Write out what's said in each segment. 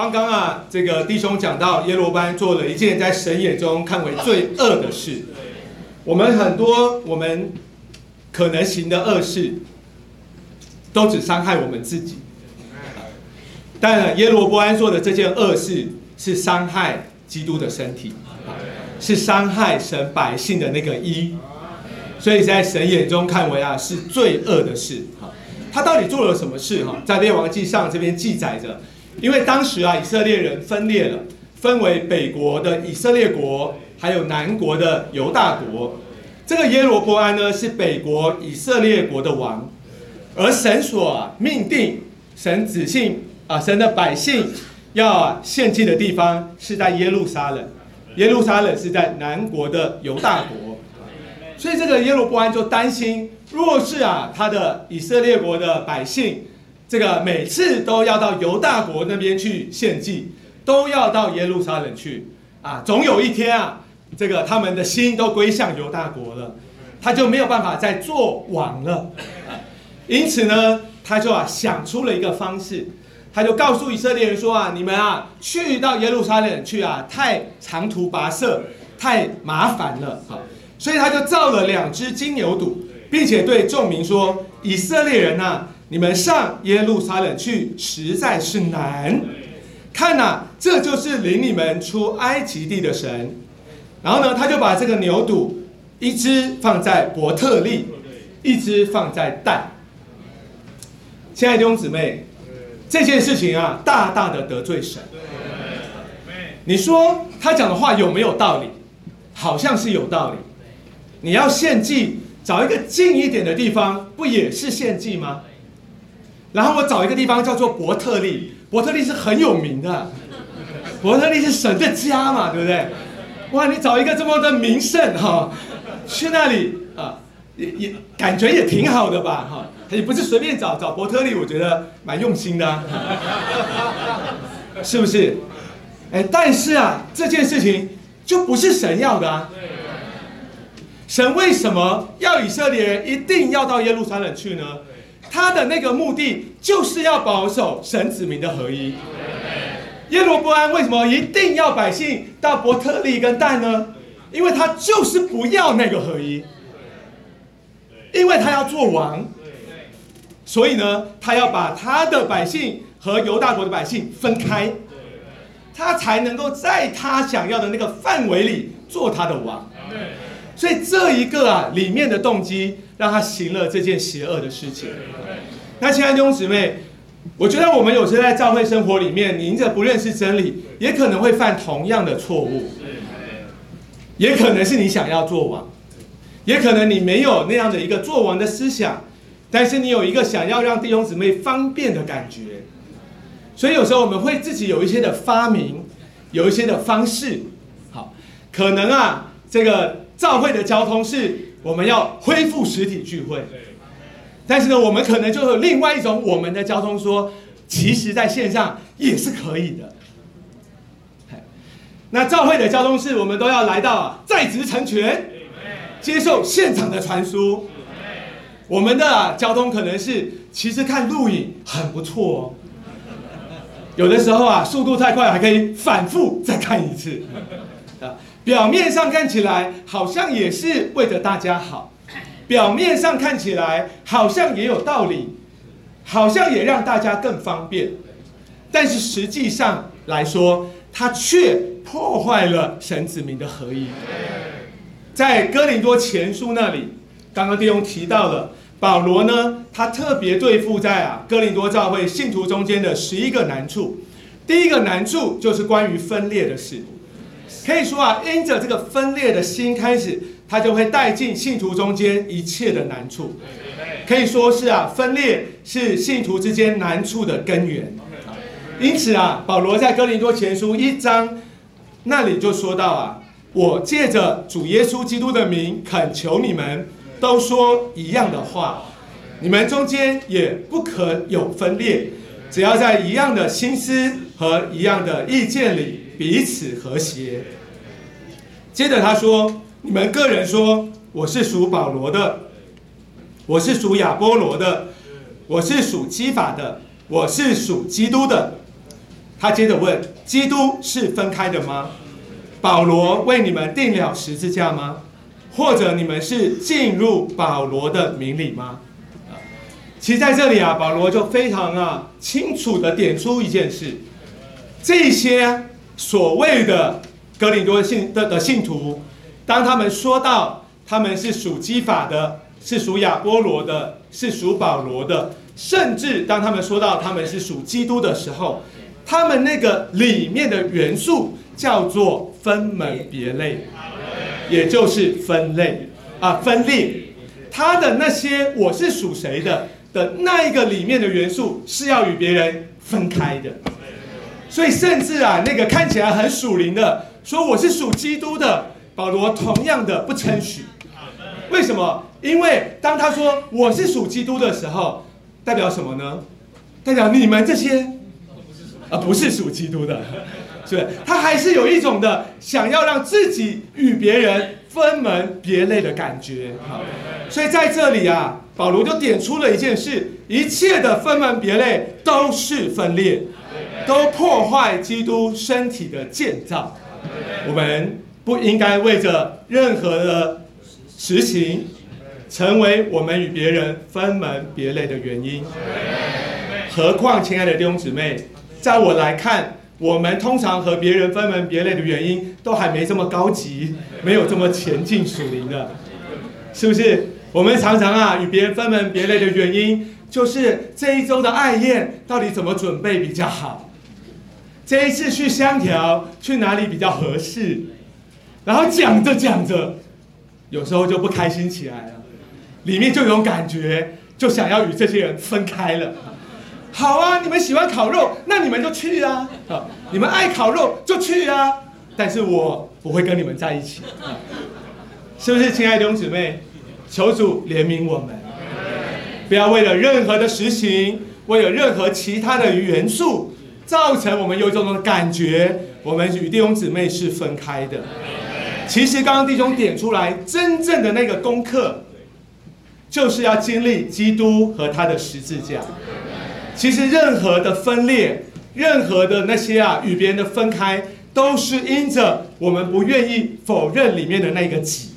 刚刚啊，这个弟兄讲到耶罗班做了一件在神眼中看为最恶的事。我们很多我们可能行的恶事，都只伤害我们自己。但耶罗波安做的这件恶事，是伤害基督的身体，是伤害神百姓的那个一，所以在神眼中看为啊是最恶的事。他到底做了什么事？哈，在列王记上这边记载着。因为当时啊，以色列人分裂了，分为北国的以色列国，还有南国的犹大国。这个耶罗波安呢，是北国以色列国的王，而神所命定，神子信啊，神的百姓要献祭的地方是在耶路撒冷，耶路撒冷是在南国的犹大国，所以这个耶罗波安就担心，若是啊，他的以色列国的百姓。这个每次都要到犹大国那边去献祭，都要到耶路撒冷去啊！总有一天啊，这个他们的心都归向犹大国了，他就没有办法再做王了。因此呢，他就啊想出了一个方式，他就告诉以色列人说啊：“你们啊去到耶路撒冷去啊，太长途跋涉，太麻烦了。”啊，所以他就造了两只金牛犊，并且对众民说：“以色列人呐。”你们上耶路撒冷去实在是难，看呐，这就是领你们出埃及地的神。然后呢，他就把这个牛肚一只放在伯特利，一只放在但。亲爱的弟兄姊妹，这件事情啊，大大的得罪神。你说他讲的话有没有道理？好像是有道理。你要献祭，找一个近一点的地方，不也是献祭吗？然后我找一个地方叫做伯特利，伯特利是很有名的，伯特利是神的家嘛，对不对？哇，你找一个这么的名胜哈，去那里啊，也也感觉也挺好的吧，哈，也不是随便找找伯特利，我觉得蛮用心的，是不是？哎，但是啊，这件事情就不是神要的啊。神为什么要以色列人一定要到耶路撒冷去呢？他的那个目的就是要保守神子民的合一。耶罗波安为什么一定要百姓到伯特利跟蛋呢？因为他就是不要那个合一，因为他要做王，所以呢，他要把他的百姓和犹大国的百姓分开，他才能够在他想要的那个范围里做他的王。所以这一个啊，里面的动机。让他行了这件邪恶的事情。那亲爱的弟兄姊妹，我觉得我们有时在教会生活里面，您这不认识真理，也可能会犯同样的错误。也可能是你想要做王，也可能你没有那样的一个做王的思想，但是你有一个想要让弟兄姊妹方便的感觉。所以有时候我们会自己有一些的发明，有一些的方式。好，可能啊，这个教会的交通是。我们要恢复实体聚会，但是呢，我们可能就有另外一种我们的交通说，其实在线上也是可以的。那教会的交通是我们都要来到在职成全，接受现场的传输。我们的交通可能是其实看录影很不错哦，有的时候啊速度太快还可以反复再看一次啊。表面上看起来好像也是为着大家好，表面上看起来好像也有道理，好像也让大家更方便，但是实际上来说，它却破坏了神子民的合一。在哥林多前书那里，刚刚弟兄提到了保罗呢，他特别对付在啊哥林多教会信徒中间的十一个难处，第一个难处就是关于分裂的事。可以说啊，因着这个分裂的心开始，他就会带进信徒中间一切的难处。可以说是啊，分裂是信徒之间难处的根源。因此啊，保罗在哥林多前书一章那里就说到啊，我借着主耶稣基督的名恳求你们，都说一样的话，你们中间也不可有分裂，只要在一样的心思和一样的意见里。彼此和谐。接着他说：“你们个人说，我是属保罗的，我是属亚波罗的，我是属基法的，我是属基督的。他接着问：基督是分开的吗？保罗为你们定了十字架吗？或者你们是进入保罗的名里吗？其实在这里啊，保罗就非常啊清楚的点出一件事：这些所谓的格林多信的的信徒，当他们说到他们是属基法的，是属亚波罗的，是属保罗的，甚至当他们说到他们是属基督的时候，他们那个里面的元素叫做分门别类，也就是分类啊分裂，他的那些我是属谁的。的那一个里面的元素是要与别人分开的，所以甚至啊，那个看起来很属灵的，说我是属基督的，保罗同样的不称许。为什么？因为当他说我是属基督的时候，代表什么呢？代表你们这些啊不是属基督的，是不是？他还是有一种的想要让自己与别人分门别类的感觉。所以在这里啊。保罗就点出了一件事：一切的分门别类都是分裂，都破坏基督身体的建造。我们不应该为着任何的实情，成为我们与别人分门别类的原因。何况，亲爱的弟兄姊妹，在我来看，我们通常和别人分门别类的原因，都还没这么高级，没有这么前进属灵的，是不是？我们常常啊与别人分门别类的原因，就是这一周的爱宴到底怎么准备比较好？这一次去香条去哪里比较合适？然后讲着讲着，有时候就不开心起来了，里面就有感觉，就想要与这些人分开了。好啊，你们喜欢烤肉，那你们就去啊！啊，你们爱烤肉就去啊！但是我不会跟你们在一起，是不是，亲爱的弟兄姊妹？求主怜悯我们，不要为了任何的实行，为了任何其他的元素，造成我们有这种感觉，我们与弟兄姊妹是分开的。其实刚刚弟兄点出来，真正的那个功课，就是要经历基督和他的十字架。其实任何的分裂，任何的那些啊与别人的分开，都是因着我们不愿意否认里面的那个己。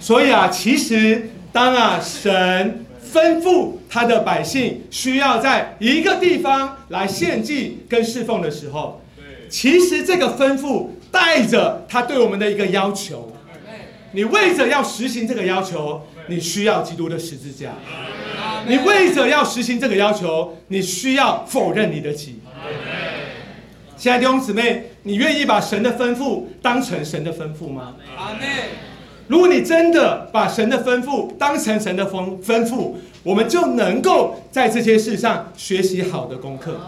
所以啊，其实当啊神吩咐他的百姓需要在一个地方来献祭跟侍奉的时候，其实这个吩咐带着他对我们的一个要求。你为着要实行这个要求，你需要基督的十字架。你为着要实行这个要求，你需要否认你的己。亲爱的弟兄姊妹，你愿意把神的吩咐当成神的吩咐吗？阿门。如果你真的把神的吩咐当成神的吩吩咐，我们就能够在这些事上学习好的功课。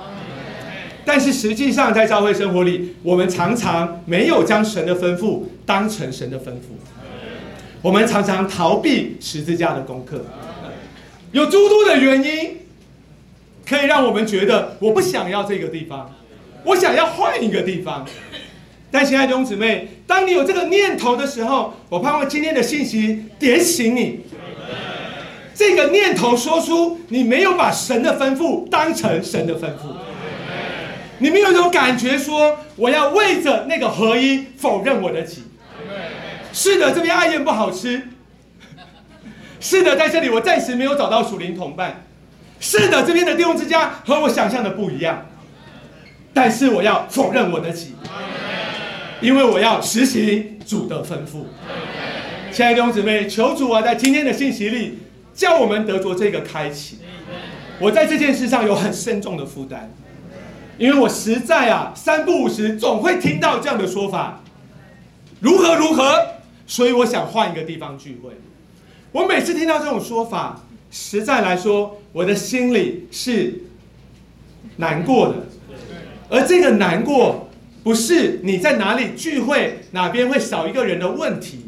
但是实际上，在教会生活里，我们常常没有将神的吩咐当成神的吩咐。我们常常逃避十字架的功课，有诸多的原因，可以让我们觉得我不想要这个地方，我想要换一个地方。但亲爱的弟兄姊妹，当你有这个念头的时候，我盼望今天的信息点醒你。这个念头说出你没有把神的吩咐当成神的吩咐，你没有一种感觉说我要为着那个合一否认我的己。是的，这边爱宴不好吃。是的，在这里我暂时没有找到属灵同伴。是的，这边的弟兄之家和我想象的不一样。但是我要否认我的己。因为我要实行主的吩咐，亲爱的弟兄姊妹，求主啊，在今天的信息里，叫我们得着这个开启。我在这件事上有很深重的负担，因为我实在啊，三不五时总会听到这样的说法，如何如何，所以我想换一个地方聚会。我每次听到这种说法，实在来说，我的心里是难过的，而这个难过。不是你在哪里聚会，哪边会少一个人的问题。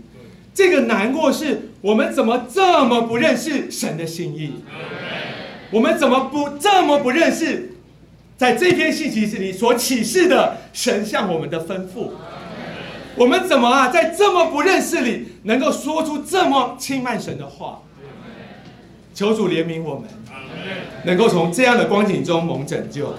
这个难过是我们怎么这么不认识神的心意？我们怎么不这么不认识，在这篇信息里所启示的神向我们的吩咐？我们怎么啊，在这么不认识里，能够说出这么轻慢神的话？求主怜悯我们，能够从这样的光景中蒙拯救。